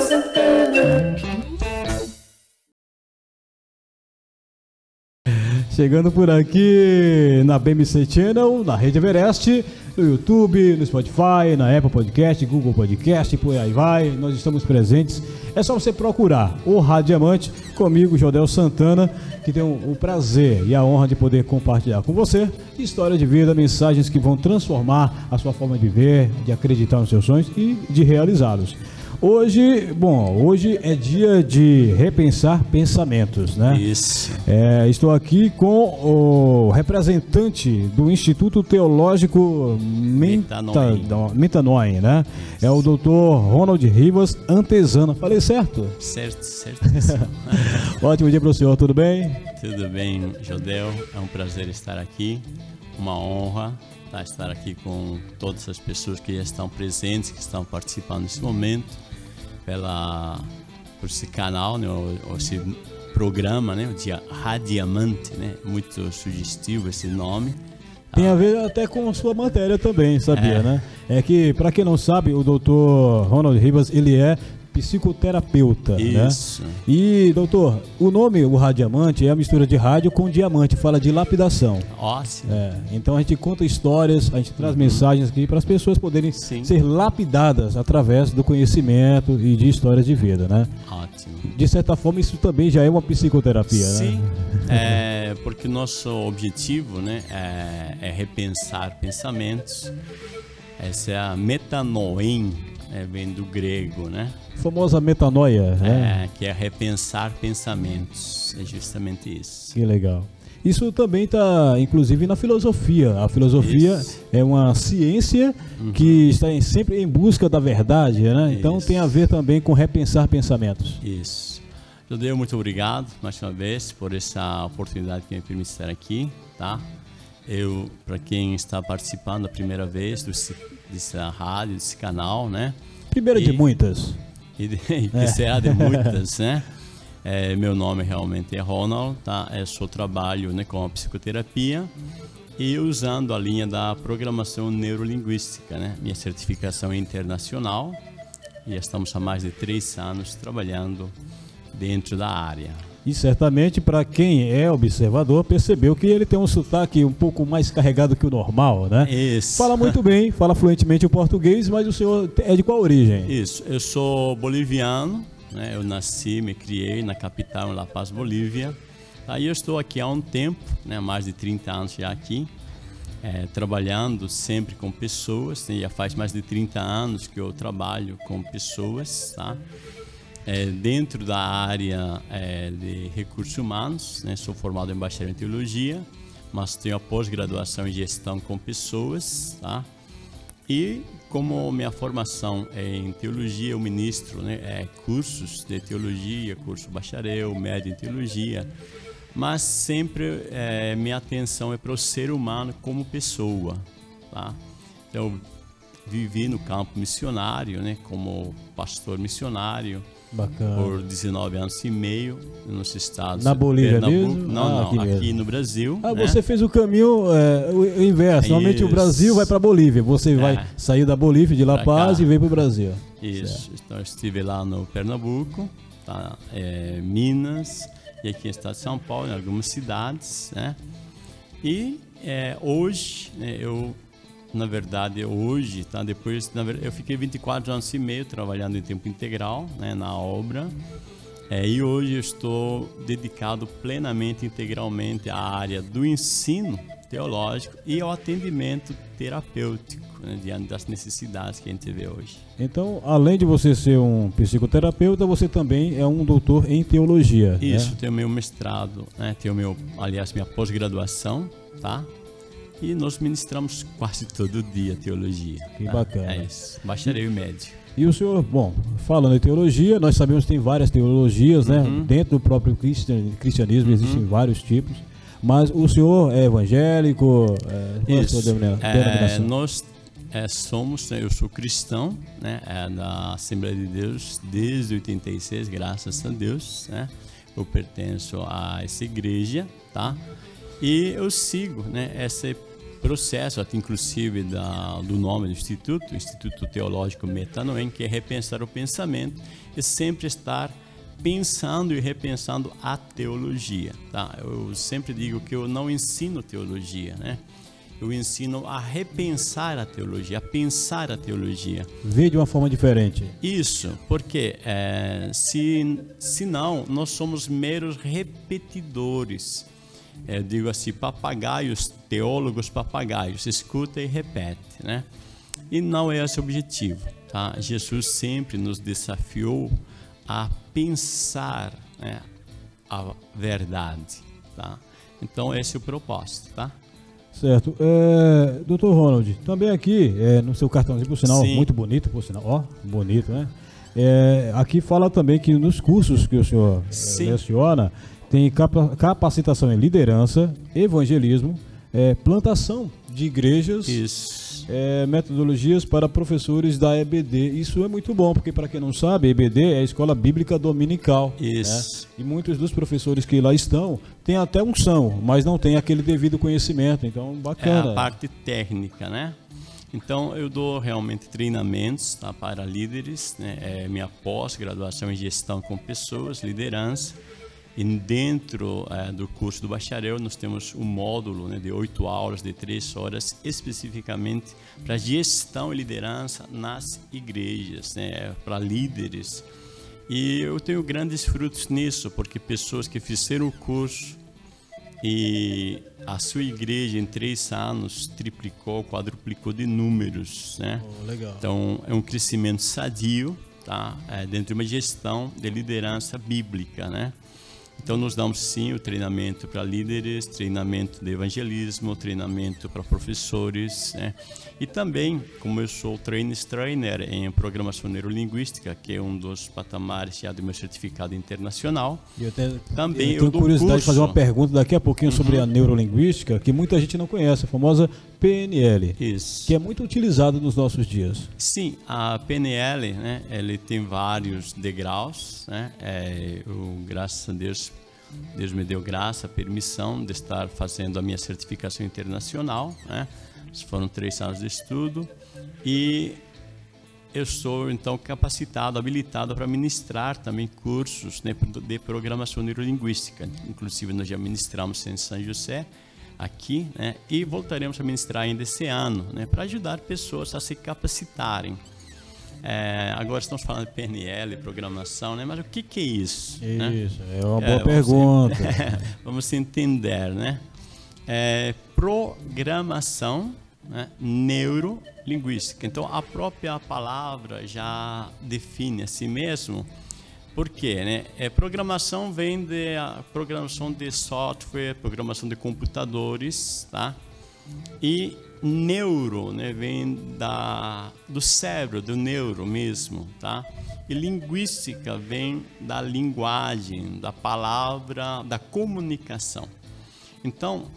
Santana. Chegando por aqui na BMC Channel, na Rede Everest, no YouTube, no Spotify, na Apple Podcast, Google Podcast, por aí vai. Nós estamos presentes. É só você procurar o Radiamante comigo, Jodel Santana, que tem o, prazer e a honra de poder compartilhar com você história de vida, mensagens que vão transformar a sua forma de viver, de acreditar nos seus sonhos e de realizá-los. Hoje, bom, hoje é dia de repensar pensamentos, né? Isso. É, estou aqui com o representante do Instituto Teológico Metanoim. Né? É o doutor Ronald Rivas Antesana. Falei certo? Certo, certíssimo. Ótimo dia para o senhor, tudo bem? Tudo bem, Jodel? É um prazer estar aqui. Uma honra tá, estar aqui com todas as pessoas que já estão presentes, que estão participando nesse momento, pela, por esse canal, né, ou, ou esse programa, né, o dia Radiamante, né? Muito sugestivo esse nome. Tem a ver até com a sua matéria também, sabia, É. né? É que, para quem não sabe, o doutor Ronald Rivas, ele é psicoterapeuta, né? Isso. E, doutor, o nome, o Radiamante, é a mistura de rádio com diamante, fala de lapidação. Ótimo. É, então a gente conta histórias, a gente traz mensagens aqui para as pessoas poderem Sim. ser lapidadas através do conhecimento e de histórias de vida, né? Ótimo. De certa forma, isso também já é uma psicoterapia, Sim, né? é, porque nosso objetivo né, é, é repensar pensamentos. Essa é a metanoem, é, vem do grego, né? Famosa metanoia, né? É, que é repensar pensamentos. É justamente isso. Que legal. Isso também está, inclusive, na filosofia. A filosofia Isso. é uma ciência que está em- sempre em busca da verdade, né? Então Isso. tem a ver também com repensar pensamentos. Isso. Judeu, muito obrigado mais uma vez por essa oportunidade que me permite estar aqui, tá? Eu, para quem está participando a primeira vez desse, dessa rádio, desse canal, né? Primeira de E- muitas. e de- e que será de muitas, né? É, meu nome realmente é Ronald, tá? Eu sou trabalho né, com a psicoterapia e usando a linha da programação neurolinguística, né? Minha certificação é internacional e estamos há mais de três anos trabalhando dentro da área. E certamente, para quem é observador, percebeu que ele tem um sotaque um pouco mais carregado que o normal, né? Isso. Fala muito bem, fala fluentemente o português, mas o senhor é de qual origem? Isso, eu sou boliviano, né? eu nasci, me criei na capital, em La Paz, Bolívia. Aí eu estou aqui há um tempo, né? mais de 30 anos já aqui, eh, trabalhando sempre com pessoas. né? Já faz mais de 30 anos que eu trabalho com pessoas, tá? Eh, dentro da área eh, de recursos humanos, né? sou formado em bacharel em teologia, mas tenho a pós-graduação em gestão com pessoas, tá? E como minha formação é em teologia, eu ministro né, é, cursos de teologia, curso bacharel, médio em teologia, mas sempre é, minha atenção é para o ser humano como pessoa. Tá? Então, vivi no campo missionário, né, como pastor missionário, Bacana. por 19 anos e meio nos estados Na Bolívia Pernambuco. mesmo? Não, Ah, não, aqui aqui, no Brasil. Ah, né? você fez o caminho é, o, inverso. Normalmente o Isso. Brasil vai para Bolívia. Você vai É. sair da Bolívia, de La Pra Paz cá. e vem para o Brasil. Isso, então eu estive lá no Pernambuco, tá? É, Minas e aqui no estado de São Paulo, em algumas cidades, né? E é, hoje, né, eu, na verdade, hoje, tá? Depois, na verdade, eu fiquei 24 anos e meio trabalhando em tempo integral, né, na obra. É, e hoje eu estou dedicado plenamente, integralmente à área do ensino teológico e ao atendimento terapêutico, né, diante das necessidades que a gente vê hoje. Então, além de você ser um psicoterapeuta, você também é um doutor em teologia. né? Isso, tenho meu mestrado, né? tenho meu, aliás, minha pós-graduação, tá? E nós ministramos quase todo dia teologia. Que tá? bacana. É isso, bacharel e médio. E o senhor, bom, falando em teologia, nós sabemos que tem várias teologias, né? Uhum. Dentro do próprio cristian- cristianismo existem vários tipos. Mas o senhor é evangélico? É, é Isso. É, denominação? nós é, somos, né, eu sou cristão, né, é da Assembleia de Deus desde 86, graças a Deus, né? Eu pertenço a essa igreja, tá? E eu sigo, né, esse processo, até inclusive da, do nome do Instituto, Instituto Teológico Metanoem, que é repensar o pensamento e sempre estar pensando e repensando a teologia. Tá? Eu sempre digo que eu não ensino teologia, né? Eu ensino a repensar a teologia, a pensar a teologia. Ver de uma forma diferente. Isso, porque é, se, se não, nós somos meros repetidores. Eu digo assim, papagaios, teólogos papagaios, escuta e repete, né? E não é esse o objetivo, tá? Jesus sempre nos desafiou a pensar né, a verdade, tá? Então esse é o propósito, tá? Certo. É, Doutor Ronald, também aqui, é, no seu cartãozinho, por sinal, Sim. muito bonito, por sinal, ó, bonito, né? É, aqui fala também que nos cursos que o senhor Sim. leciona, tem capacitação em liderança, evangelismo, é, plantação de igrejas. É, metodologias para professores da EBD. Isso é muito bom, porque para quem não sabe, EBD é a Escola Bíblica Dominical. Né? Isso. Né? E muitos dos professores que lá estão têm até unção, mas não têm aquele devido conhecimento. Então, bacana. É a parte técnica, né? Então, eu dou realmente treinamentos tá, para líderes, né? é minha pós-graduação em gestão com pessoas, liderança. E dentro é, do curso do bacharel, nós temos um módulo né, de oito aulas, de três horas, especificamente para gestão e liderança nas igrejas, né, para líderes. E eu tenho grandes frutos nisso, porque pessoas que fizeram o curso e a sua igreja em três anos triplicou, quadruplicou de números, né? Oh, então é um crescimento sadio, tá? É, dentro de uma gestão de liderança bíblica, né? Então, nós damos sim o treinamento para líderes, treinamento de evangelismo, treinamento para professores, né? E também, como eu sou trainer trainer em programação neurolinguística, que é um dos patamares já do meu certificado internacional. E eu tenho, também eu tenho eu curiosidade curso. de fazer uma pergunta daqui a pouquinho uhum. sobre a neurolinguística, que muita gente não conhece, a famosa PNL, Isso. que é muito utilizada nos nossos dias. Sim, a PNL, né, ele tem vários degraus, né? É, eu, graças a Deus, Deus me deu graça, permissão de estar fazendo a minha certificação internacional, né? Foram três anos de estudo e eu sou então capacitado, habilitado para ministrar também cursos né, de programação neurolinguística. Inclusive nós já ministramos em São José aqui, né? E voltaremos a ministrar ainda esse ano, né? Para ajudar pessoas a se capacitarem. É, agora estamos falando de PNL, programação, né? Mas o que, que é isso? Né? Isso, né? é uma boa é, pergunta. Vamos, vamos entender, né? É, programação né? neurolinguística. Então, a própria palavra já define a si mesmo por quê? Né? É, programação vem de a programação de software, programação de computadores, tá? E neuro, né, vem da do cérebro, do neuro mesmo, tá? E linguística vem da linguagem, da palavra, da comunicação. Então,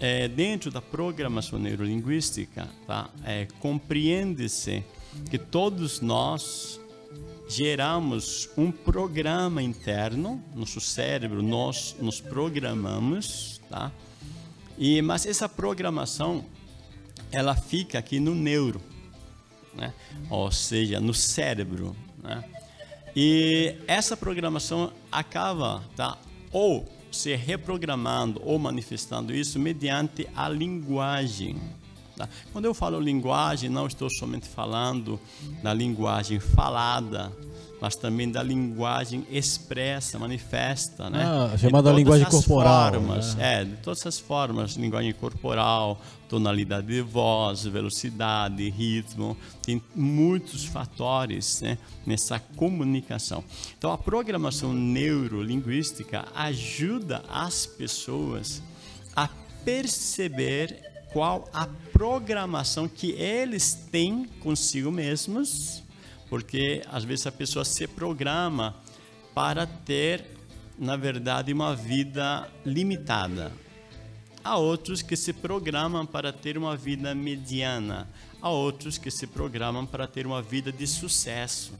é, dentro da programação neurolinguística, tá? É, compreende-se que todos nós geramos um programa interno, nosso cérebro, nós nos programamos, tá? E, mas essa programação, ela fica aqui no neuro, né? ou seja, no cérebro. Né? E essa programação acaba tá? ou se reprogramando ou manifestando isso mediante a linguagem. Tá? Quando eu falo linguagem, não estou somente falando da linguagem falada, mas também da linguagem expressa, manifesta, né? Ah, chamada linguagem corporal. Formas, né? É, de todas as formas, linguagem corporal, tonalidade de voz, velocidade, ritmo, tem muitos fatores né, nessa comunicação. Então, a programação neurolinguística ajuda as pessoas a perceber qual a programação que eles têm consigo mesmos, porque às vezes a pessoa se programa para ter, na verdade, uma vida limitada. Há outros que se programam para ter uma vida mediana, há outros que se programam para ter uma vida de sucesso.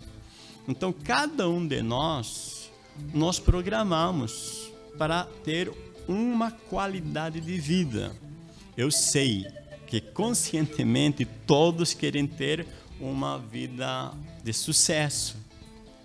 Então, cada um de nós, nós programamos para ter uma qualidade de vida eu sei que conscientemente todos querem ter uma vida de sucesso,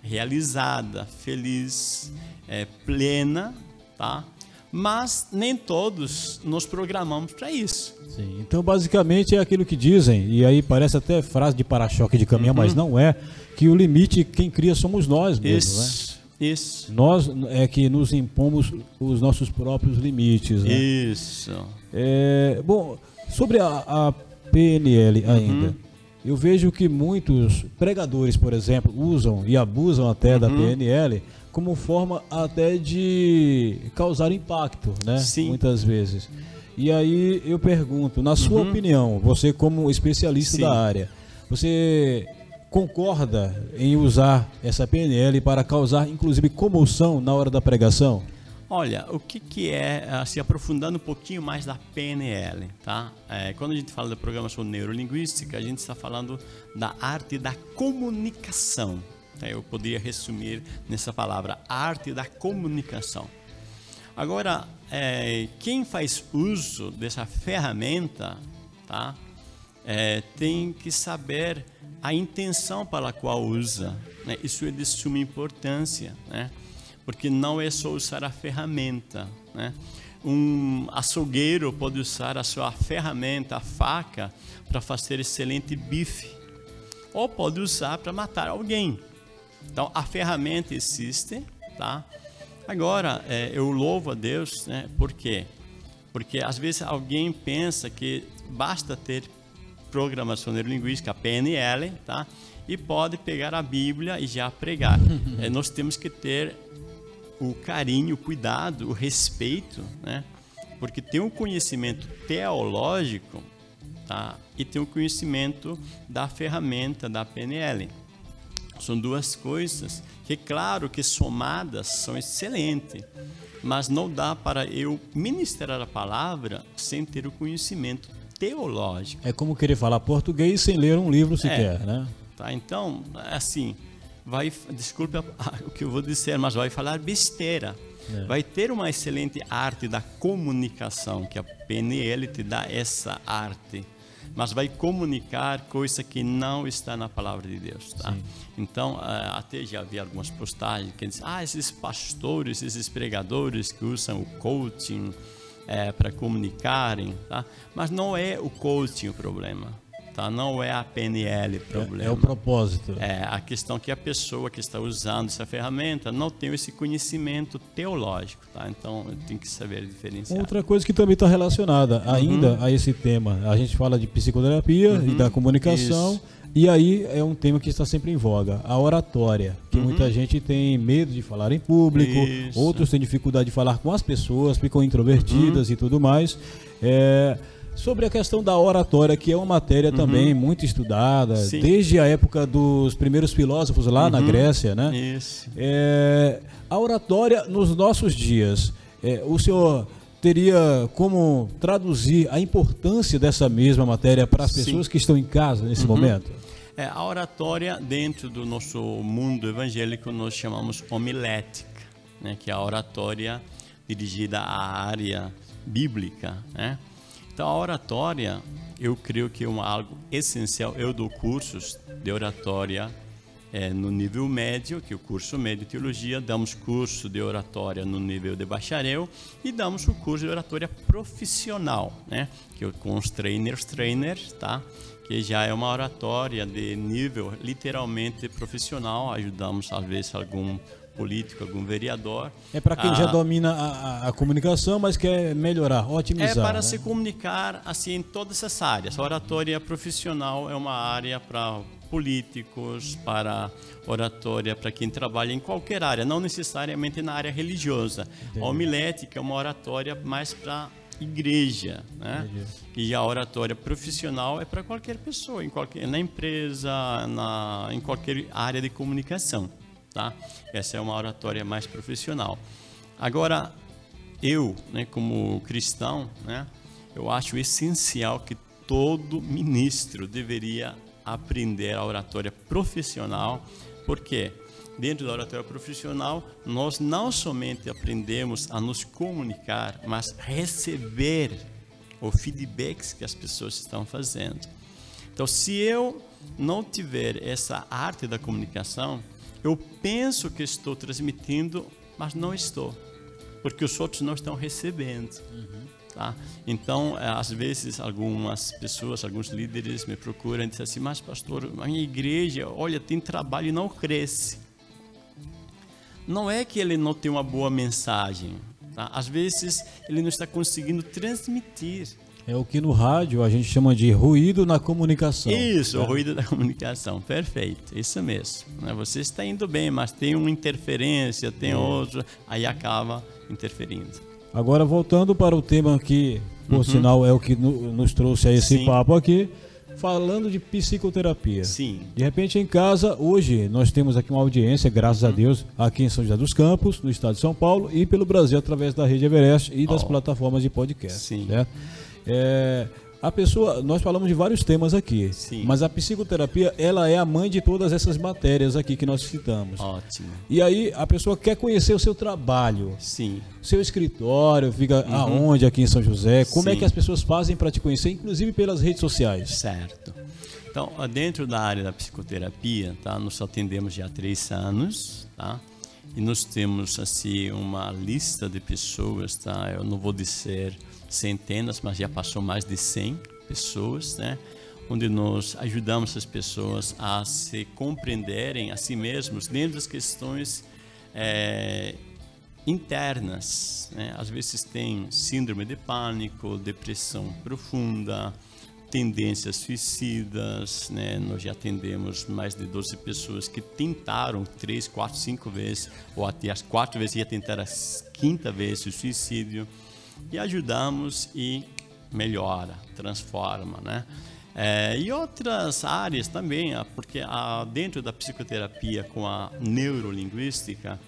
realizada, feliz, é, plena, tá? Mas nem todos nos programamos para isso. Sim, então basicamente é aquilo que dizem, e aí parece até frase de para-choque de caminhão, uhum. mas não é, que o limite quem cria somos nós mesmo, isso, né? Isso. Nós é que nos impomos os nossos próprios limites. Né? Isso. É, bom, sobre a, a PNL ainda. Uhum. Eu vejo que muitos pregadores, por exemplo, usam e abusam até uhum. da PNL como forma até de causar impacto, né? Sim. Muitas vezes. E aí eu pergunto, na sua uhum. opinião, você como especialista Sim. da área, você concorda em usar essa PNL para causar inclusive comoção na hora da pregação? Olha, o que, que é, ah, se aprofundando um pouquinho mais da PNL, tá? É, quando a gente fala da programação neurolinguística, a gente está falando da arte da comunicação. Tá? Eu poderia resumir nessa palavra, arte da comunicação. Agora, é, quem faz uso dessa ferramenta, tá? É, tem que saber a intenção para a qual usa. Né? Isso é de suma importância, né? Porque não é só usar a ferramenta. Né? Um açougueiro pode usar a sua ferramenta, a faca, para fazer excelente bife, ou pode usar para matar alguém. Então a ferramenta existe, tá? Agora é, eu louvo a Deus, né? Por quê? Porque às vezes alguém pensa que basta ter programação neurolinguística, PNL, tá? E pode pegar a Bíblia e já pregar. é, nós temos que ter o carinho, o cuidado, o respeito, né? Porque tem um conhecimento teológico, tá? E tem um conhecimento da ferramenta da PNL. São duas coisas que, claro, que somadas são excelentes, mas não dá para eu ministrar a palavra sem ter o conhecimento teológico. É como querer falar português sem ler um livro sequer, é, né? Tá, então, assim, vai, desculpe o que eu vou dizer, mas vai falar besteira. É. Vai ter uma excelente arte da comunicação, que a PNL te dá essa arte, mas vai comunicar coisa que não está na palavra de Deus, tá? Sim. Então, até já vi algumas postagens que dizem, ah, esses pastores, esses pregadores que usam o coaching é, para comunicarem, tá? Mas não é o coaching o problema tá? Não é a PNL o problema. É, é, o propósito. É a questão que a pessoa que está usando essa ferramenta não tem esse conhecimento teológico, tá? Então tem que saber diferenciar. Outra coisa que também está relacionada ainda uhum. a esse tema, a gente fala de psicoterapia uhum. e da comunicação. Isso. E aí é um tema que está sempre em voga, a oratória, que uhum. muita gente tem medo de falar em público, Isso. outros têm dificuldade de falar com as pessoas, ficam introvertidas uhum. e tudo mais. É, Sobre a questão da oratória, que é uma matéria uhum. também muito estudada, Sim. desde a época dos primeiros filósofos lá uhum. na Grécia, né? Isso. É, a oratória nos nossos dias, é, o senhor teria como traduzir a importância dessa mesma matéria para as pessoas que estão em casa nesse uhum. momento? É, a oratória, dentro do nosso mundo evangélico, nós chamamos homilética, né? que é a oratória dirigida à área bíblica, né? Então, a oratória, eu creio que é um, algo essencial. Eu dou cursos de oratória é, no nível médio, que é o curso médio de teologia, damos curso de oratória no nível de bacharel e damos o curso de oratória profissional, né? que é com os trainers, trainers, tá? que já é uma oratória de nível literalmente profissional, ajudamos às vezes algum político, algum vereador. É para quem já ah, domina a, a, comunicação, mas quer melhorar, otimizar. É para né? se comunicar assim em todas essas áreas. A oratória profissional é uma área para políticos, para oratória para quem trabalha em qualquer área, não necessariamente na área religiosa. Entendi. A homilética é uma oratória mais para igreja, né? E a oratória profissional é para qualquer pessoa, em qualquer, na empresa, na, em qualquer área de comunicação tá? Essa é uma oratória mais profissional. Agora, eu, né, como cristão, né, eu acho essencial que todo ministro deveria aprender a oratória profissional, porque dentro da oratória profissional nós não somente aprendemos a nos comunicar, mas receber ou feedbacks que as pessoas estão fazendo. Então, se eu não tiver essa arte da comunicação, eu penso que estou transmitindo, mas não estou, porque os outros não estão recebendo. Uhum. Tá? Então, eh, às vezes, algumas pessoas, alguns líderes me procuram e dizem assim: Mas, pastor, a minha igreja, olha, tem trabalho e não cresce. Não é que ele não tem uma boa mensagem, tá? às vezes, ele não está conseguindo transmitir. É o que no rádio a gente chama de ruído na comunicação. Isso, tá? ruído da comunicação, perfeito, isso mesmo. Né? Você está indo bem, mas tem uma interferência, tem é. outro, aí acaba interferindo. Agora, voltando para o tema que, por uhum. sinal, é o que nos trouxe a esse Sim. papo aqui, falando de psicoterapia. Sim. De repente, em casa, hoje, nós temos aqui uma audiência, graças uhum. a Deus, aqui em São José dos Campos, no estado de São Paulo e pelo Brasil, através da Rede Everest e das oh. plataformas de podcast. Sim. Certo? É, a pessoa, nós falamos de vários temas aqui, Sim. mas a psicoterapia, ela é a mãe de todas essas matérias aqui que nós citamos. Ótimo. E aí a pessoa quer conhecer o seu trabalho. Sim. Seu escritório, fica uhum. aonde aqui em São José? Como é Sim. é que as pessoas fazem para te conhecer, inclusive pelas redes sociais? Certo. Então, dentro da área da psicoterapia, tá, nós atendemos já há três anos, tá? E nós temos assim uma lista de pessoas, tá? Eu não vou dizer centenas, mas já passou mais de 100 pessoas, né? onde nós ajudamos as pessoas a se compreenderem a si mesmos dentro das questões é, internas. Né? Às vezes tem síndrome de pânico, depressão profunda, tendências suicidas. Né? Nós já atendemos mais de 12 pessoas que tentaram três, quatro, cinco vezes, ou até as quatro vezes, ia tentar a quinta vez o suicídio e ajudamos e melhora, transforma, né? É, e outras áreas também, ah, porque a, dentro da psicoterapia com a neurolinguística,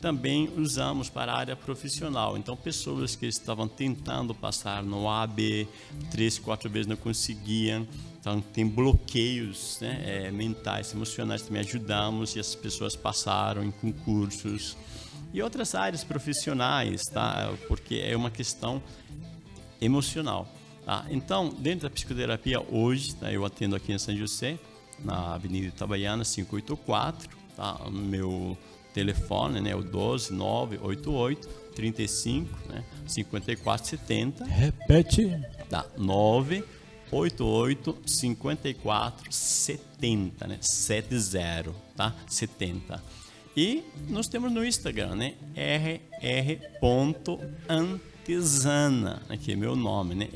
também usamos para a área profissional. Então, pessoas que estavam tentando passar no AB, três, quatro vezes não conseguiam, então tem bloqueios né, é, mentais, emocionais, também ajudamos e as pessoas passaram em concursos e outras áreas profissionais, tá? Porque é uma questão emocional. Tá? Então, dentro da psicoterapia hoje, tá? eu atendo aqui em São José, na Avenida Itabaiana 584, tá? O meu telefone né, é o 12 988 35 né, 54 70. Repete. Tá, 988 54 70, né? 70, tá? 70. E nós temos no Instagram, né? rr.antesana, aqui é meu nome, né?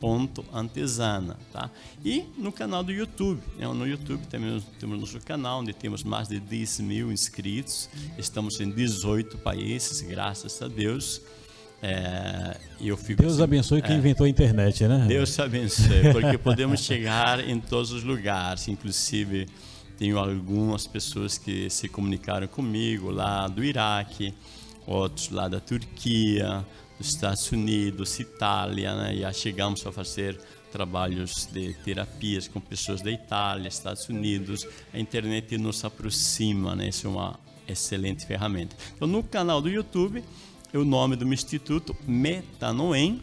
rr.antesana, tá? E no canal do YouTube, né? no YouTube também temos nosso canal, onde temos mais de 10 mil inscritos, estamos em 18 países, graças a Deus. É, eu fico Deus assim, abençoe quem é, inventou a internet, né? Deus abençoe, porque podemos chegar em todos os lugares, inclusive tenho algumas pessoas que se comunicaram comigo lá do Iraque, outros lá da Turquia, dos Estados Unidos, Itália, né? Já chegamos a fazer trabalhos de terapias com pessoas da Itália, Estados Unidos. A internet nos aproxima, né? Isso é uma excelente ferramenta. Então, no canal do YouTube, o nome do meu instituto Metanoem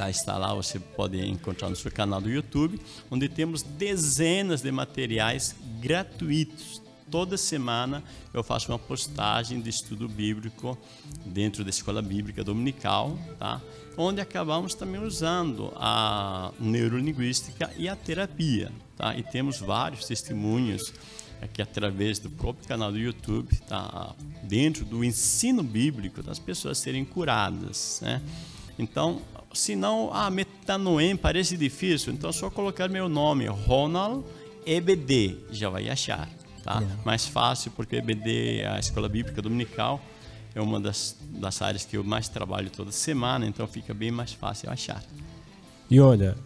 Tá, está lá, você pode encontrar no seu canal do YouTube, onde temos dezenas de materiais gratuitos. Toda semana eu faço uma postagem de estudo bíblico dentro da escola bíblica dominical, tá? onde acabamos também usando a neurolinguística e a terapia. Tá? E temos vários testemunhos que através do próprio canal do YouTube, tá? dentro do ensino bíblico, das pessoas serem curadas. Né? Então, se não, ah, metanoem parece difícil, então é só colocar meu nome, Ronald EBD, já vai achar, tá? É. Mais fácil porque EBD, a Escola Bíblica Dominical, é uma das, das áreas que eu mais trabalho toda semana, então fica bem mais fácil achar. E olha,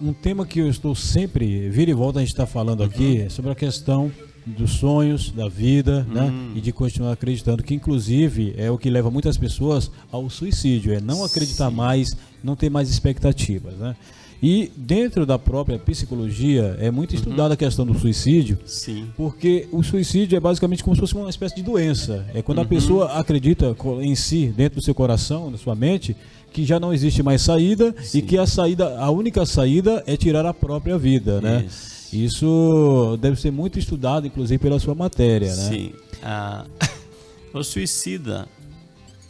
um tema que eu estou sempre, vira e volta a gente está falando uhum. aqui, é sobre a questão dos sonhos, da vida, né? hum. né? E de continuar acreditando, que inclusive é o que leva muitas pessoas ao suicídio, é não acreditar Sim. mais, não ter mais expectativas, né? E dentro da própria psicologia é muito estudada uhum. a questão do suicídio. Sim. Porque o suicídio é basicamente como se fosse uma espécie de doença. É quando uhum. a pessoa acredita em si, dentro do seu coração, na sua mente, que já não existe mais saída Sim. e que a saída, a única saída é tirar a própria vida, né? Isso, Isso deve ser muito estudado, inclusive pela sua matéria, né? Sim. Ah, o suicida,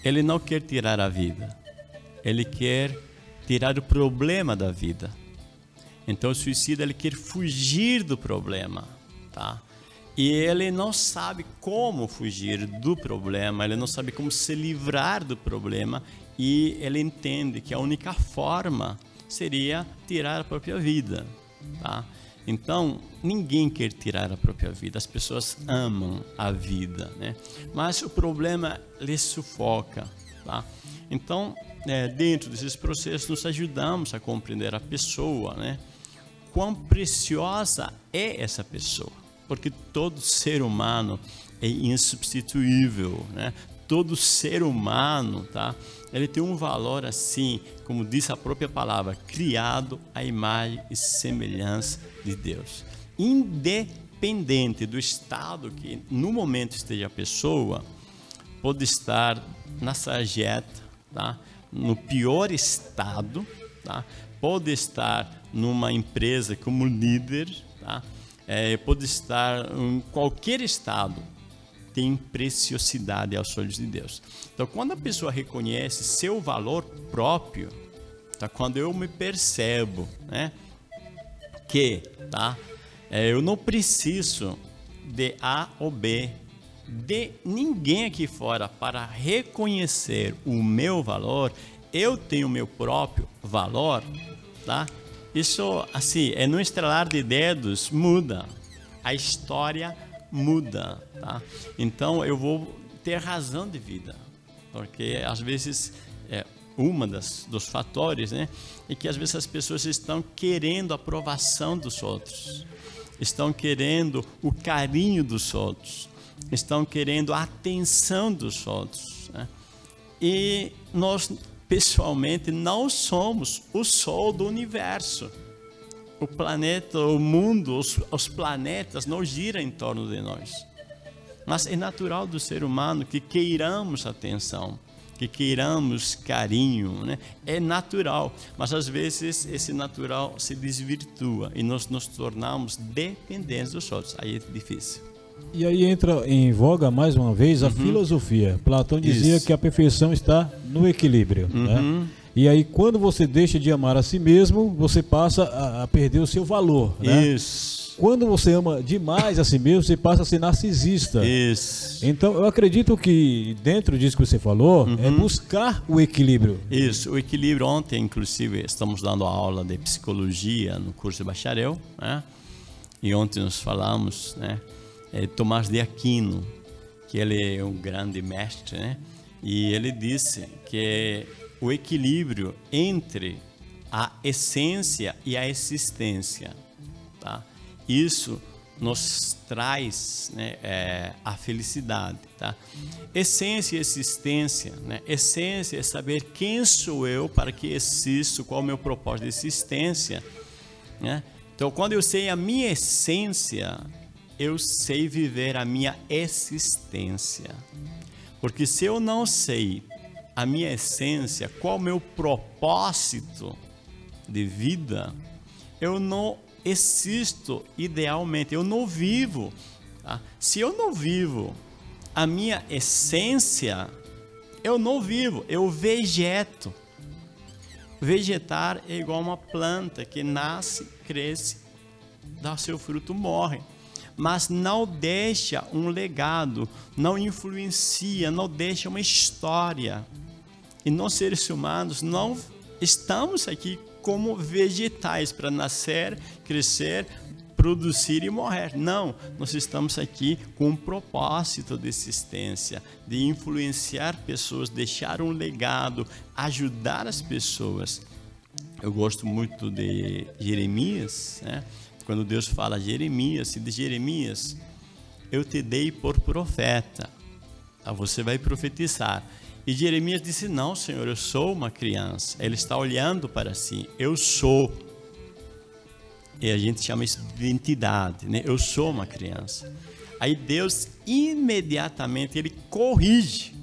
ele não quer tirar a vida. Ele quer tirar o problema da vida. Então o suicida ele quer fugir do problema, tá? E ele não sabe como fugir do problema, ele não sabe como se livrar do problema e ele entende que a única forma seria tirar a própria vida, tá? Então, ninguém quer tirar a própria vida. As pessoas amam a vida, né? Mas o problema lhes sufoca, tá? Então, é, dentro desses processos, nos ajudamos a compreender a pessoa, né? Quão preciosa é essa pessoa, porque todo ser humano é insubstituível, né? Todo ser humano, tá? Ele tem um valor assim, como diz a própria palavra, criado à imagem e semelhança de Deus. Independente do estado que no momento esteja a pessoa, pode estar na sarjeta, tá? no pior estado, tá? pode estar numa empresa como líder, tá? É, pode estar em qualquer estado, tem preciosidade aos olhos de Deus. Então, quando a pessoa reconhece seu valor próprio, tá? quando eu me percebo né, que tá, é, eu não preciso de A ou B, de ninguém aqui fora para reconhecer o meu valor, eu tenho meu próprio valor, tá? Isso, assim, é no estrelar de dedos, muda. A história muda, tá? Então, eu vou ter razão de vida. Porque, às vezes, é uma das, dos fatores, né? É que, às vezes, as pessoas estão querendo a aprovação dos outros. Estão querendo o carinho dos outros estão querendo a atenção dos outros. Né? E nós, pessoalmente, não somos o sol do universo. O planeta, o mundo, os, os planetas não giram em torno de nós. Mas é natural do ser humano que queiramos atenção, que queiramos carinho, né? É natural, mas às vezes esse natural se desvirtua e nós nos tornamos dependentes dos outros. Aí é difícil. E aí entra em voga mais uma vez a uhum. filosofia. Platão dizia Isso. que a perfeição está no equilíbrio. Né? Uhum. Né? E aí, quando você deixa de amar a si mesmo, você passa a, a perder o seu valor. Né? Isso. Quando você ama demais a si mesmo, você passa a ser narcisista. Isso. Então, eu acredito que dentro disso que você falou, uhum. é buscar o equilíbrio. Isso, o equilíbrio. Ontem, inclusive, estamos dando aula de psicologia no curso de bacharel, né? E ontem nós falamos, né? é, Tomás de Aquino, que ele é um grande mestre, né? E ele disse que o equilíbrio entre a essência e a existência, tá? Isso nos traz né, é, a felicidade, tá? Essência e existência, né? Essência é saber quem sou eu, para que existo, qual é o meu propósito de existência, né? Então, quando eu sei a minha essência, eu sei viver a minha existência. Porque se eu não sei a minha essência, qual o meu propósito de vida, eu não existo idealmente, eu não vivo. Tá? Se eu não vivo a minha essência, eu não vivo, eu vegeto. Vegetar é igual uma planta que nasce, cresce, dá seu fruto, morre mas não deixa um legado, não influencia, não deixa uma história. E nós, seres humanos, não estamos aqui como vegetais para nascer, crescer, produzir e morrer. Não, nós estamos aqui com um propósito de existência, de influenciar pessoas, deixar um legado, ajudar as pessoas. Eu gosto muito de Jeremias, né? quando Deus fala a Jeremias, e de Jeremias, eu te dei por profeta, ah, você vai profetizar. E Jeremias disse: Não, Senhor, eu sou uma criança. Ele está olhando para si, eu sou. E a gente chama isso de identidade, né? Eu sou uma criança. Aí Deus imediatamente ele corrige.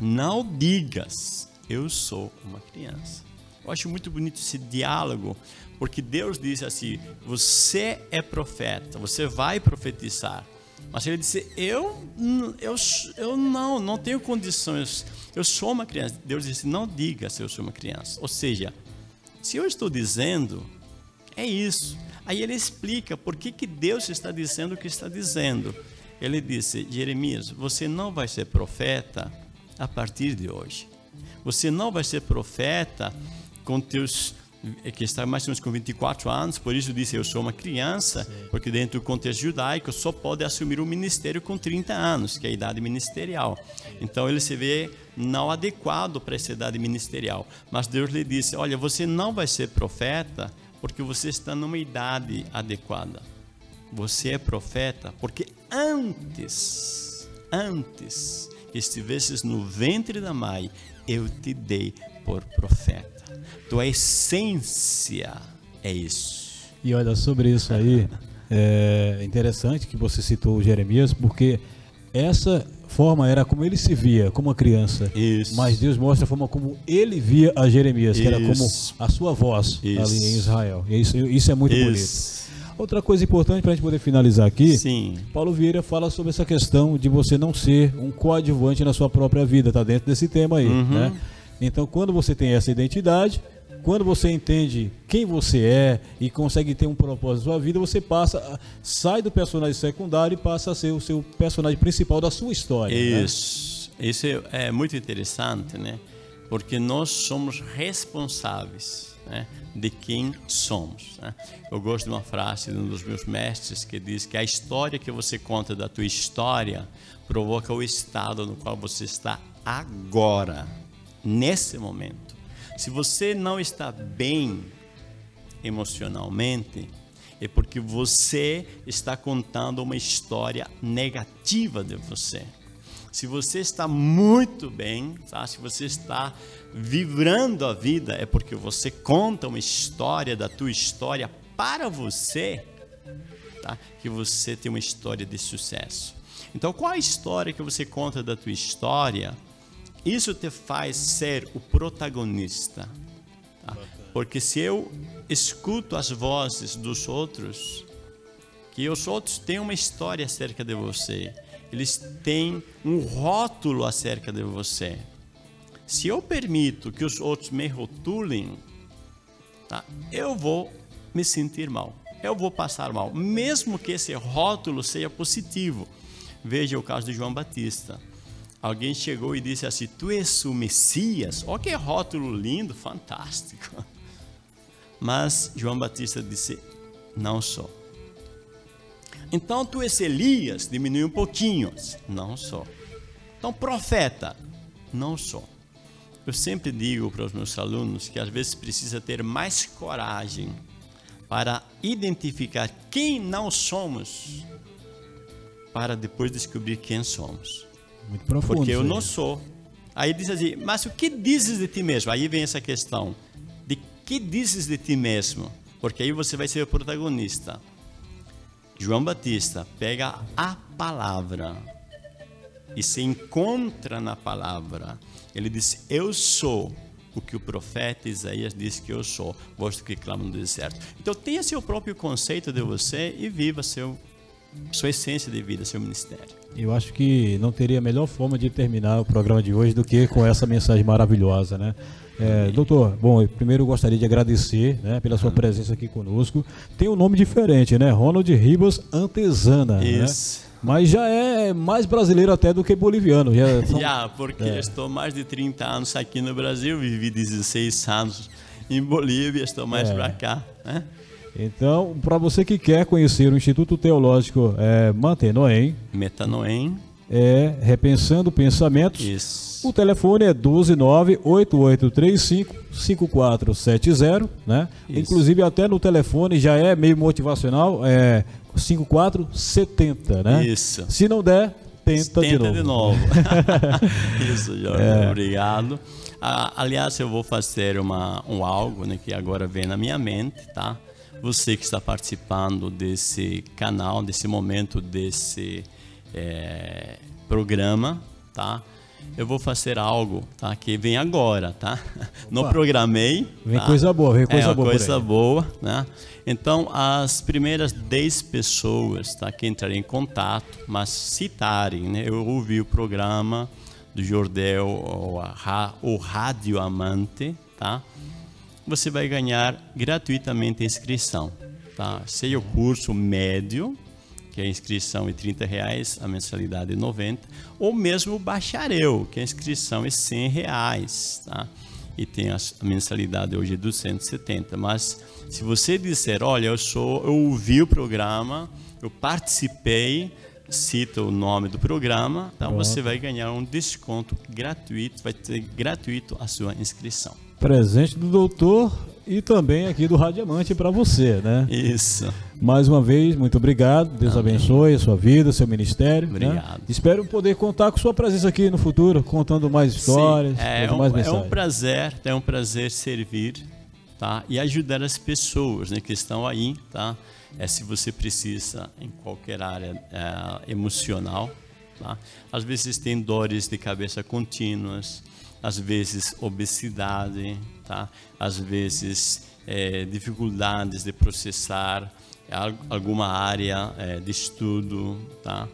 Não digas, eu sou uma criança. Eu acho muito bonito esse diálogo, porque Deus disse assim: você é profeta, você vai profetizar. Mas ele disse: eu, eu, eu não, não tenho condições. Eu sou uma criança. Deus disse: não diga se eu sou uma criança. Ou seja, se eu estou dizendo, é isso. Aí ele explica por que, que Deus está dizendo o que está dizendo. Ele disse: Jeremias, você não vai ser profeta a partir de hoje. Você não vai ser profeta com teus que está mais ou menos com 24 anos, por isso disse eu sou uma criança, Sim. porque dentro do contexto judaico só pode assumir o um ministério com 30 anos, que é a idade ministerial. Então ele se vê não adequado para essa idade ministerial. Mas Deus lhe disse: Olha, você não vai ser profeta porque você está numa idade adequada. Você é profeta porque antes, antes que estivesses no ventre da mãe, eu te dei por profeta. Tua essência é isso. E olha, sobre isso aí, é interessante que você citou Jeremias, porque essa forma era como ele se via, como uma criança. Isso. Mas Deus mostra a forma como ele via a Jeremias, que isso. era como a sua voz isso. ali em Israel. E isso, isso é muito bonito. Outra coisa importante para a gente poder finalizar aqui, Sim. Paulo Vieira fala sobre essa questão de você não ser um coadjuvante na sua própria vida, está dentro desse tema aí, uhum. né? Então, quando você tem essa identidade, quando você entende quem você é e consegue ter um propósito na sua vida, você passa, sai do personagem secundário e passa a ser o seu personagem principal da sua história. Né? Isso, né? isso é muito interessante, né? Porque nós somos responsáveis né, de quem somos. Né? Eu gosto de uma frase de um dos meus mestres que diz que a história que você conta da tua história provoca o estado no qual você está agora, nesse momento. Se você não está bem emocionalmente, é porque você está contando uma história negativa de você. Se você está muito bem, tá? se você está vibrando a vida, é porque você conta uma história da tua história para você, tá? que você tem uma história de sucesso. Então, qual a história que você conta da tua história? Isso te faz ser o protagonista. Tá? Porque se eu escuto as vozes dos outros, que os outros têm uma história acerca de você, eles têm um rótulo acerca de você. Se eu permito que os outros me rotulem, tá? eu vou me sentir mal, eu vou passar mal, mesmo que esse rótulo seja positivo. Veja o caso de João Batista alguém chegou e disse assim: Tu és o Messias? Olha que rótulo lindo, fantástico. Mas João Batista disse: Não sou. Então tu és Elias? Diminui um pouquinho. Não sou. Então profeta? Não sou. Eu sempre digo para os meus alunos que às vezes precisa ter mais coragem para identificar quem não somos, para depois descobrir quem somos. Muito profundo. Porque eu não sou. Aí diz assim, mas o que dizes de ti mesmo? Aí vem essa questão. De que dizes de ti mesmo? Porque aí você vai ser o protagonista. João Batista pega a palavra e se encontra na palavra. Ele diz: Eu sou o que o profeta Isaías disse que eu sou, voz que clama no deserto. Então tenha seu próprio conceito de você e viva seu sua essência de vida, seu ministério. Eu acho que não teria melhor forma de terminar o programa de hoje do que com essa mensagem maravilhosa, né? É, doutor, bom, primeiro eu gostaria de agradecer né, pela sua presença aqui conosco. Tem um nome diferente, né? Ronald Ribas Antesana. Né? Isso. Né? Mas já é mais brasileiro até do que boliviano. Já, são... já porque é. estou mais de 30 anos aqui no Brasil, vivi 16 anos em Bolívia, estou mais é. para cá. Né? Então, para você que quer conhecer o Instituto Teológico é, Mantenoem, Metanoem, é Repensando Pensamentos. Isso. O telefone é 12988355470, né? Isso. Inclusive até no telefone já é meio motivacional, é 5470, né? Isso. Se não der, tenta, tenta de novo. De novo. Isso, Jorge. É. Obrigado. Ah, aliás, eu vou fazer uma, um algo né, que agora vem na minha mente, tá? Você que está participando desse canal, desse momento, desse é, programa, tá? Eu vou fazer algo, tá? Que vem agora, tá? Opa. Não programei. Vem tá? coisa boa, vem coisa é, boa. coisa boa, né? Então, as primeiras 10 pessoas, tá? Que entrarem em contato, mas citarem, né? Eu ouvi o programa do Jordel, o, o Rádio Amante, tá? Você vai ganhar gratuitamente a inscrição, tá? Seja o curso médio, que a inscrição é 30 reais, a mensalidade é 90, ou mesmo o bacharel, que a inscrição é 100 reais, tá? E tem a mensalidade hoje é 270. Mas se você disser, olha, eu sou, eu ouvi o programa, eu participei, cita o nome do programa, então Pronto. você vai ganhar um desconto gratuito, vai ter gratuito a sua inscrição. Presente do doutor e também aqui do Radiamante para você, né? Isso. Mais uma vez, muito obrigado. Deus Amém. abençoe a sua vida, seu ministério. Né? Obrigado. Né? Espero poder contar com sua presença aqui no futuro, contando mais histórias, Sim, é, um, mais mensagens. É um prazer, é um prazer servir, tá? E ajudar as pessoas, né, que estão aí, tá? É se você precisa em qualquer área é, emocional, tá? Às vezes tem dores de cabeça contínuas às vezes obesidade, tá? às vezes é, dificuldades de processar alguma área é, de estudo, tá?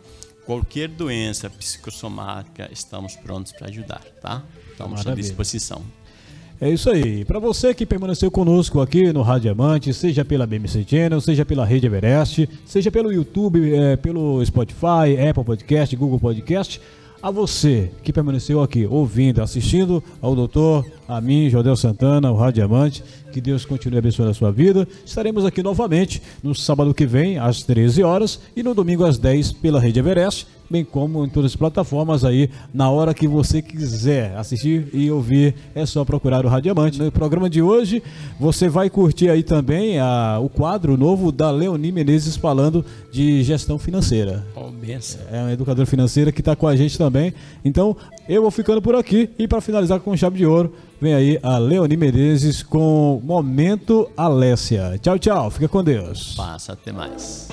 Qualquer doença psicossomática, estamos prontos para ajudar, tá? Estamos Maravilha. à disposição. É isso aí. Para você que permaneceu conosco aqui no Rádio Amante, seja pela BMC Channel, seja pela Rede Everest, seja pelo YouTube, é, pelo Spotify, Apple Podcast, Google Podcast, a você que permaneceu aqui ouvindo, assistindo ao doutor, a mim, Jodel Santana, o Rádio Diamante, que Deus continue abençoando a sua vida. Estaremos aqui novamente no sábado que vem, às 13 horas, e no domingo às 10 pela Rede Everest bem como em todas as plataformas aí, na hora que você quiser assistir e ouvir, é só procurar o Radiamante. No programa de hoje, você vai curtir aí também a, o quadro novo da Leonie Menezes falando de gestão financeira. Oh, é uma educadora financeira que está com a gente também. Então, eu vou ficando por aqui e para finalizar com chave de ouro, vem aí a Leonie Menezes com Momento Alessia. Tchau, tchau. Fica com Deus. Passa, até mais.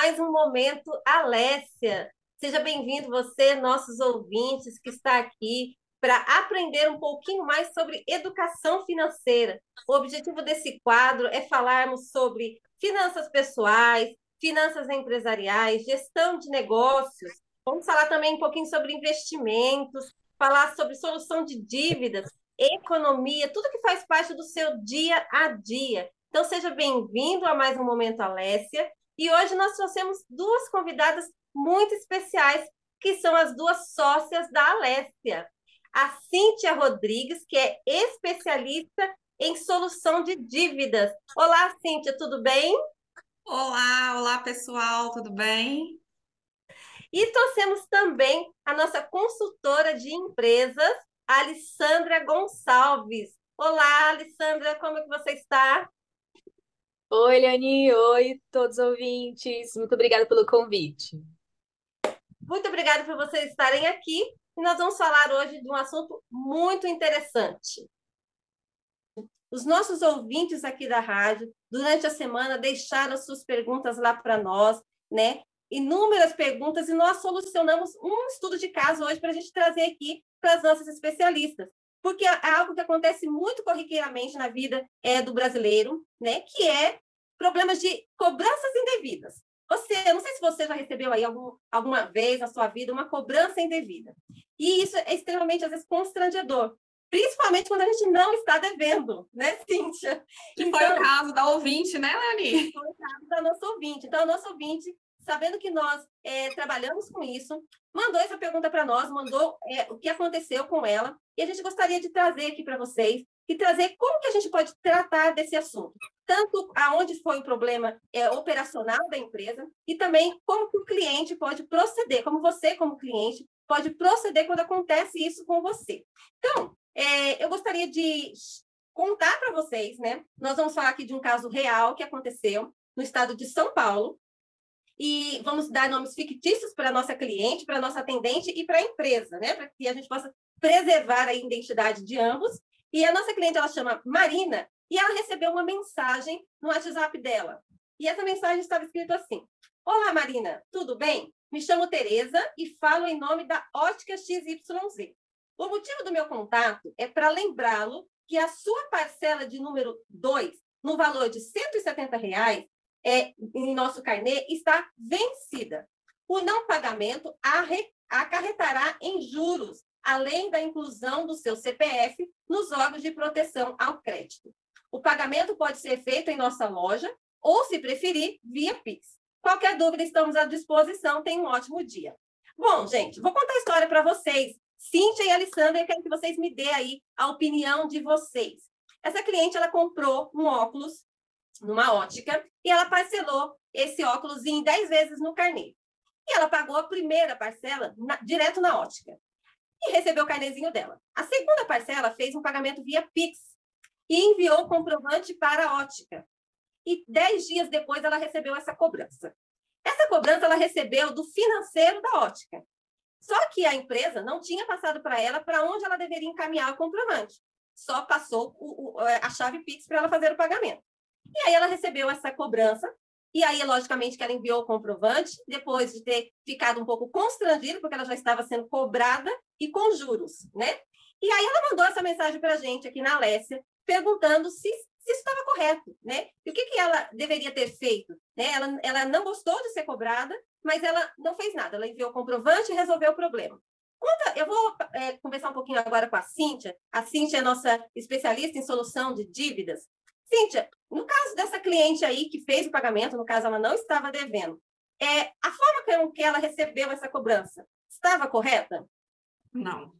mais um momento Alessia. Seja bem-vindo você, nossos ouvintes, que está aqui para aprender um pouquinho mais sobre educação financeira. O objetivo desse quadro é falarmos sobre finanças pessoais, finanças empresariais, gestão de negócios. Vamos falar também um pouquinho sobre investimentos, falar sobre solução de dívidas, economia, tudo que faz parte do seu dia a dia. Então, seja bem-vindo a mais um Momento Alessia. E hoje nós trouxemos duas convidadas muito especiais, que são as duas sócias da Alessia. A Cíntia Rodrigues, que é especialista em solução de dívidas. Olá, Cíntia, tudo bem? Olá, olá pessoal, tudo bem? E trouxemos também a nossa consultora de empresas, Alessandra Gonçalves. Olá, Alessandra, como é que você está? Oi, Leoni, oi, todos os ouvintes. Muito obrigada pelo convite. Muito obrigada por vocês estarem aqui. E nós vamos falar hoje de um assunto muito interessante. Os nossos ouvintes aqui da rádio, durante a semana, deixaram suas perguntas lá para nós, né? Inúmeras perguntas, e nós solucionamos um estudo de caso hoje para a gente trazer aqui para as nossas especialistas porque é algo que acontece muito corriqueiramente na vida é, do brasileiro, né? Que é problemas de cobranças indevidas. Você, não sei se você já recebeu aí algum, alguma vez na sua vida uma cobrança indevida. E isso é extremamente, às vezes, constrangedor. Principalmente quando a gente não está devendo, né, Cíntia? Que então, foi o então caso da ouvinte, né, Leoni? Foi o caso da nossa ouvinte. Então, a nossa ouvinte sabendo que nós é, trabalhamos com isso, mandou essa pergunta para nós, mandou é, o que aconteceu com ela, e a gente gostaria de trazer aqui para vocês e trazer como que a gente pode tratar desse assunto, tanto aonde foi o problema é, operacional da empresa e também como que o cliente pode proceder, como você como cliente pode proceder quando acontece isso com você. Então, é, eu gostaria de contar para vocês, né? Nós vamos falar aqui de um caso real que aconteceu no estado de São Paulo, e vamos dar nomes fictícios para a nossa cliente, para a nossa atendente e para a empresa, né? Para que a gente possa preservar a identidade de ambos E a nossa cliente, ela chama Marina, e ela recebeu uma mensagem no WhatsApp dela. E essa mensagem estava escrita assim: Olá, Marina, tudo bem? Me chamo Tereza e falo em nome da Ótica XYZ. O motivo do meu contato é para lembrá-lo que a sua parcela de número 2, no valor de 170 reais, é, em nosso carnê, está vencida. O não pagamento acarretará em juros, além da inclusão do seu CPF nos órgãos de proteção ao crédito. O pagamento pode ser feito em nossa loja ou, se preferir, via Pix. Qualquer dúvida, estamos à disposição. Tenha um ótimo dia. Bom, gente, vou contar a história para vocês. Cíntia e Alessandra, eu quero que vocês me dêem aí a opinião de vocês. Essa cliente, ela comprou um óculos numa ótica e ela parcelou esse óculos em 10 vezes no carnê. E ela pagou a primeira parcela na, direto na ótica e recebeu o carnezinho dela. A segunda parcela fez um pagamento via Pix e enviou o comprovante para a ótica e dez dias depois ela recebeu essa cobrança. Essa cobrança ela recebeu do financeiro da ótica. Só que a empresa não tinha passado para ela para onde ela deveria encaminhar o comprovante. Só passou o, o, a chave Pix para ela fazer o pagamento. E aí ela recebeu essa cobrança, e aí, logicamente, que ela enviou o comprovante, depois de ter ficado um pouco constrangida, porque ela já estava sendo cobrada e com juros, né? E aí ela mandou essa mensagem para a gente aqui na Alessia, perguntando se se isso estava correto, né? E o que, que ela deveria ter feito? Né? Ela, ela não gostou de ser cobrada, mas ela não fez nada. Ela enviou o comprovante e resolveu o problema. Conta, eu vou é, conversar um pouquinho agora com a Cíntia. A Cíntia é nossa especialista em solução de dívidas. Cíntia, no caso dessa cliente aí que fez o pagamento, no caso ela não estava devendo, é, a forma com que ela recebeu essa cobrança estava correta? Não,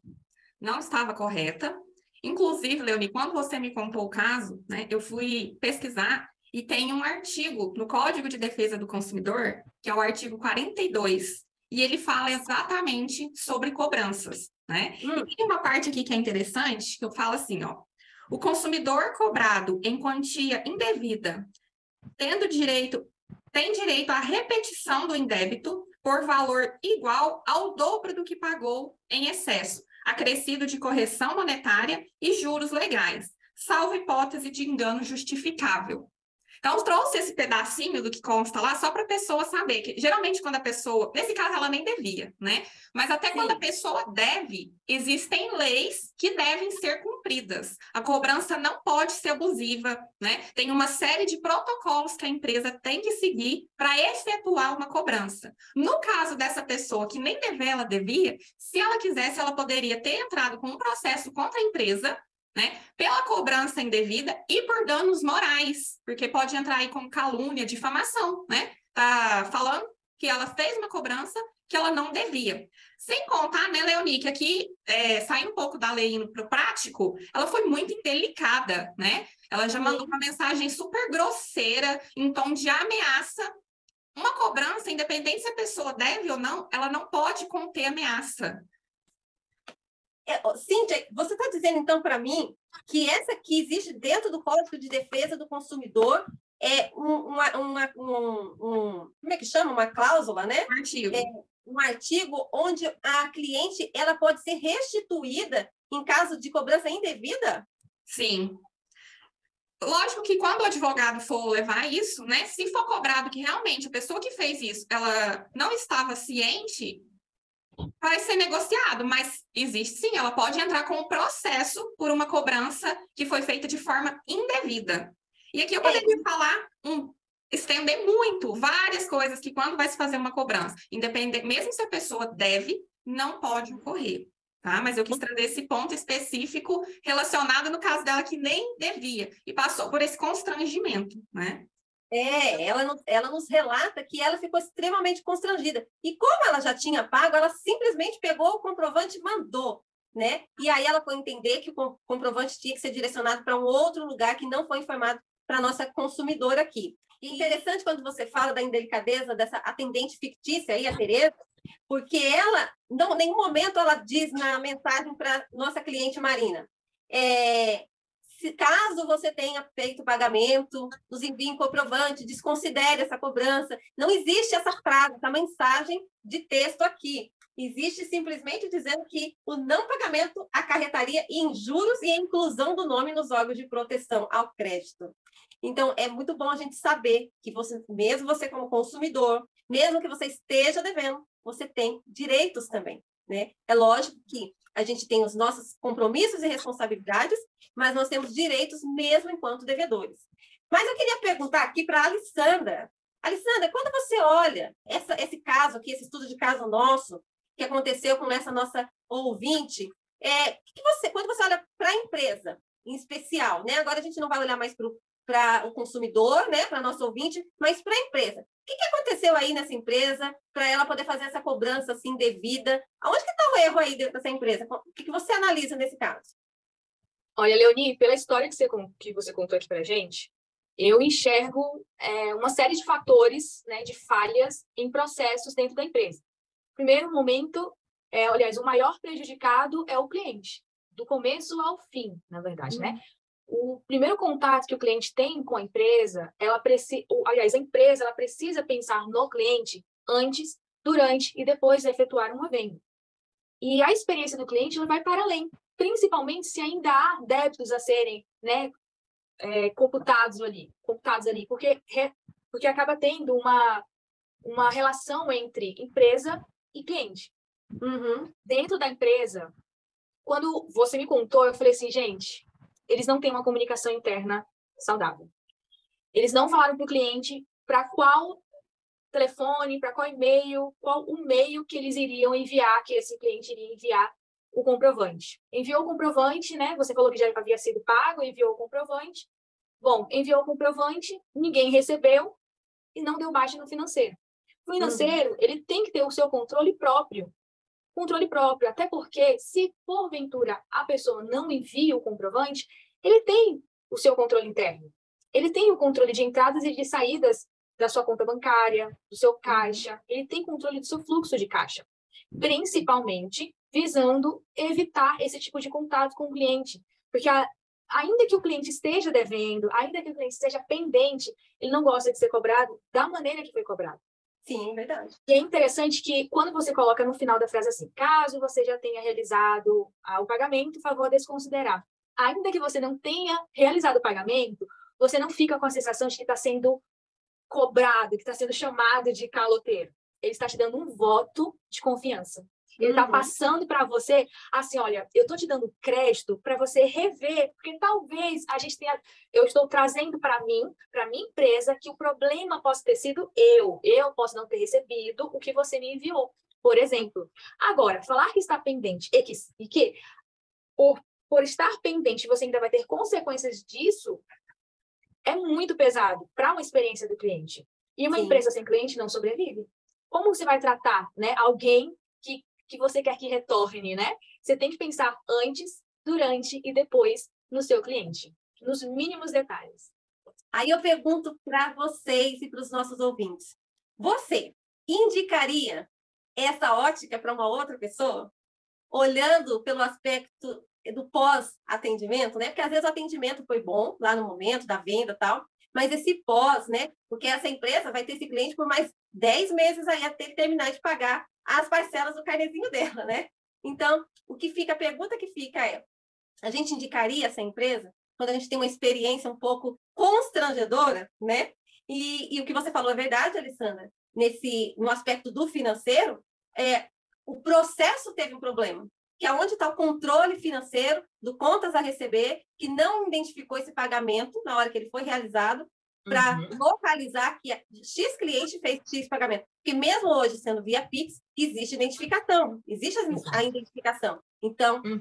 não estava correta. Inclusive, Leoni, quando você me contou o caso, né, eu fui pesquisar e tem um artigo no Código de Defesa do Consumidor, que é o artigo 42, e ele fala exatamente sobre cobranças, né? Hum. E tem uma parte aqui que é interessante, que eu falo assim, ó, o consumidor cobrado em quantia indevida, tendo direito, tem direito à repetição do indébito por valor igual ao dobro do que pagou em excesso, acrescido de correção monetária e juros legais, salvo hipótese de engano justificável. Então, trouxe esse pedacinho do que consta lá só para a pessoa saber que, geralmente, quando a pessoa, nesse caso, ela nem devia, né? Mas até Sim. quando a pessoa deve, existem leis que devem ser cumpridas. A cobrança não pode ser abusiva, né? Tem uma série de protocolos que a empresa tem que seguir para efetuar uma cobrança. No caso dessa pessoa que nem dever, ela devia, se ela quisesse, ela poderia ter entrado com um processo contra a empresa né? Pela cobrança indevida e por danos morais, porque pode entrar aí com calúnia, difamação, né? Tá falando que ela fez uma cobrança que ela não devia. Sem contar, né, Leonie, que aqui, é, saindo um pouco da lei indo para o prático, ela foi muito indelicada, né? Ela já mandou uma mensagem super grosseira, em tom de ameaça. Uma cobrança, independente se a pessoa deve ou não, ela não pode conter ameaça. É, Cíntia, você está dizendo então para mim que essa que existe dentro do Código de Defesa do Consumidor é um, uma, uma, um, um, como é que chama? Uma cláusula, né? Um artigo. É um artigo onde a cliente ela pode ser restituída em caso de cobrança indevida? Sim. Lógico que quando o advogado for levar isso, né, se for cobrado que realmente a pessoa que fez isso, ela não estava ciente, vai ser negociado, mas existe sim, ela pode entrar com um processo por uma cobrança que foi feita de forma indevida. E aqui eu poderia é. falar, um, estender muito, várias coisas que quando vai se fazer uma cobrança, independente, mesmo se a pessoa deve, não pode ocorrer. Tá? Mas eu quis trazer esse ponto específico relacionado no caso dela que nem devia e passou por esse constrangimento, né? É, ela, nos, ela nos relata que ela ficou extremamente constrangida. E como ela já tinha pago, ela simplesmente pegou o comprovante e mandou. Né? E aí ela foi entender que o comprovante tinha que ser direcionado para um outro lugar que não foi informado para a nossa consumidora aqui. E interessante quando você fala da indelicadeza dessa atendente fictícia aí, a Tereza, porque ela, não, em nenhum momento ela diz na mensagem para nossa cliente Marina, é, se caso você tenha feito pagamento, nos envie um comprovante, desconsidere essa cobrança. Não existe essa frase, essa mensagem de texto aqui. Existe simplesmente dizendo que o não pagamento acarretaria em juros e a inclusão do nome nos órgãos de proteção ao crédito. Então, é muito bom a gente saber que você, mesmo você como consumidor, mesmo que você esteja devendo, você tem direitos também, né? É lógico que a gente tem os nossos compromissos e responsabilidades, mas nós temos direitos mesmo enquanto devedores. Mas eu queria perguntar aqui para a Alessandra. Alessandra, quando você olha essa, esse caso aqui, esse estudo de caso nosso, que aconteceu com essa nossa ouvinte, é, que você, quando você olha para a empresa, em especial, né? Agora a gente não vai olhar mais para o consumidor, né? Para nosso ouvinte, mas para a empresa. O que, que aconteceu aí nessa empresa para ela poder fazer essa cobrança assim devida? Aonde que está o erro aí dentro dessa empresa? O que, que você analisa nesse caso? Olha, Leoni, pela história que você, que você contou aqui para gente, eu enxergo é, uma série de fatores, né, de falhas em processos dentro da empresa. Primeiro momento, é, aliás, o maior prejudicado é o cliente, do começo ao fim, na verdade, né? O primeiro contato que o cliente tem com a empresa, ela precisa, aliás, a empresa ela precisa pensar no cliente antes, durante e depois de efetuar uma venda. E a experiência do cliente ela vai para além, principalmente se ainda há débitos a serem né, é, computados ali, computados ali, porque, porque acaba tendo uma, uma relação entre empresa e cliente. Uhum. Dentro da empresa, quando você me contou, eu falei assim, gente, eles não têm uma comunicação interna saudável. Eles não falaram para o cliente para qual telefone, para qual e-mail, qual o meio que eles iriam enviar, que esse cliente iria enviar o comprovante. Enviou o comprovante, né? Você falou que já havia sido pago, enviou o comprovante. Bom, enviou o comprovante, ninguém recebeu e não deu baixa no financeiro. O financeiro, uhum. ele tem que ter o seu controle próprio. Controle próprio, até porque se porventura a pessoa não envia o comprovante, ele tem o seu controle interno. Ele tem o controle de entradas e de saídas da sua conta bancária, do seu uhum. caixa, ele tem controle do seu fluxo de caixa, principalmente visando evitar esse tipo de contato com o cliente. Porque a, ainda que o cliente esteja devendo, ainda que o cliente esteja pendente, ele não gosta de ser cobrado da maneira que foi cobrado. Sim, verdade. E é interessante que quando você coloca no final da frase assim, caso você já tenha realizado o pagamento, favor desconsiderar. Ainda que você não tenha realizado o pagamento, você não fica com a sensação de que está sendo cobrado, que está sendo chamado de caloteiro. Ele está te dando um voto de confiança. Ele está uhum. passando para você, assim, olha, eu estou te dando crédito para você rever, porque talvez a gente tenha, eu estou trazendo para mim, para minha empresa, que o problema possa ter sido eu. Eu posso não ter recebido o que você me enviou, por exemplo. Agora, falar que está pendente e que, e que por, por estar pendente você ainda vai ter consequências disso, é muito pesado para uma experiência do cliente. E uma Sim. empresa sem cliente não sobrevive. Como você vai tratar né, alguém que você quer que retorne, né? Você tem que pensar antes, durante e depois no seu cliente, nos mínimos detalhes. Aí eu pergunto para vocês e para os nossos ouvintes: você indicaria essa ótica para uma outra pessoa? Olhando pelo aspecto do pós-atendimento, né? Porque às vezes o atendimento foi bom lá no momento da venda tal, mas esse pós, né? Porque essa empresa vai ter esse cliente por mais 10 meses aí até terminar de pagar as parcelas do carnezinho dela, né? Então, o que fica, a pergunta que fica é: a gente indicaria essa empresa quando a gente tem uma experiência um pouco constrangedora, né? E, e o que você falou é verdade, Alessandra, nesse no aspecto do financeiro, é o processo teve um problema, que é onde está o controle financeiro do contas a receber, que não identificou esse pagamento na hora que ele foi realizado, para uhum. localizar que X cliente fez X pagamento. Porque mesmo hoje, sendo via Pix, existe identificação, existe a identificação. Então, uhum.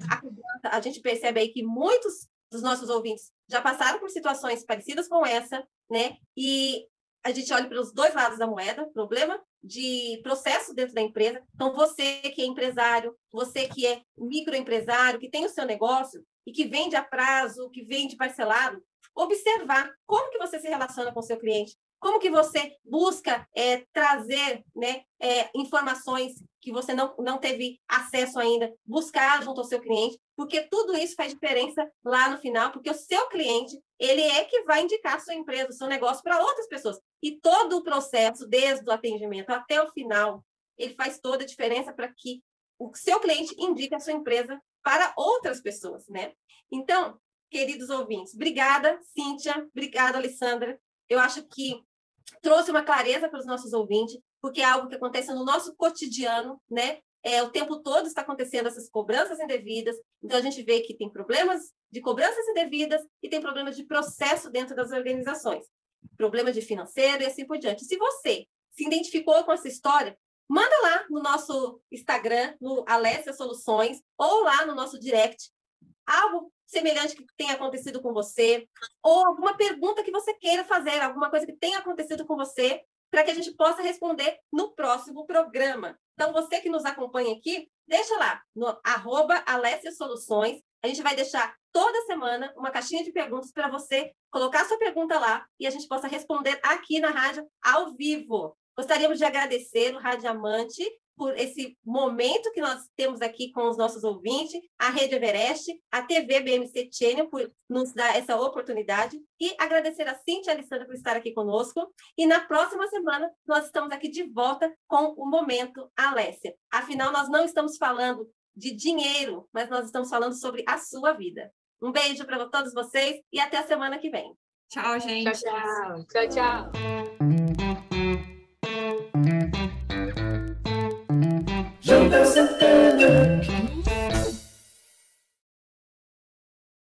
a, a gente percebe aí que muitos dos nossos ouvintes já passaram por situações parecidas com essa, né? E a gente olha para os dois lados da moeda, problema de processo dentro da empresa. Então, você que é empresário, você que é microempresário, que tem o seu negócio e que vende a prazo, que vende parcelado, observar como que você se relaciona com seu cliente, como que você busca é, trazer né, é, informações que você não, não teve acesso ainda, buscar junto ao seu cliente, porque tudo isso faz diferença lá no final, porque o seu cliente, ele é que vai indicar a sua empresa, o seu negócio para outras pessoas. E todo o processo, desde o atendimento até o final, ele faz toda a diferença para que o seu cliente indique a sua empresa para outras pessoas, né? Então, queridos ouvintes, obrigada, Cíntia, obrigada, Alessandra. Eu acho que trouxe uma clareza para os nossos ouvintes, porque é algo que acontece no nosso cotidiano, né? É, o tempo todo está acontecendo essas cobranças indevidas, então a gente vê que tem problemas de cobranças indevidas e tem problemas de processo dentro das organizações, problema de financeiro e assim por diante. Se você se identificou com essa história, manda lá no nosso Instagram, no Alessia Soluções, ou lá no nosso direct, algo semelhante que tenha acontecido com você, ou alguma pergunta que você queira fazer, alguma coisa que tenha acontecido com você, para que a gente possa responder no próximo programa. Então, você que nos acompanha aqui, deixa lá no arroba Alessia Soluções. A gente vai deixar toda semana uma caixinha de perguntas para você colocar sua pergunta lá e a gente possa responder aqui na rádio ao vivo. Gostaríamos de agradecer o Radiamante por esse momento que nós temos aqui com os nossos ouvintes, a Rede Everest, a TV BMC Channel por nos dar essa oportunidade e agradecer a Cintia e a Alessandra por estar aqui conosco. E na próxima semana nós estamos aqui de volta com o Momento Alessia. Afinal, nós não estamos falando de dinheiro, mas nós estamos falando sobre a sua vida. Um beijo para todos vocês e até a semana que vem. Tchau, gente. Tchau, tchau. Tchau, tchau. Santana.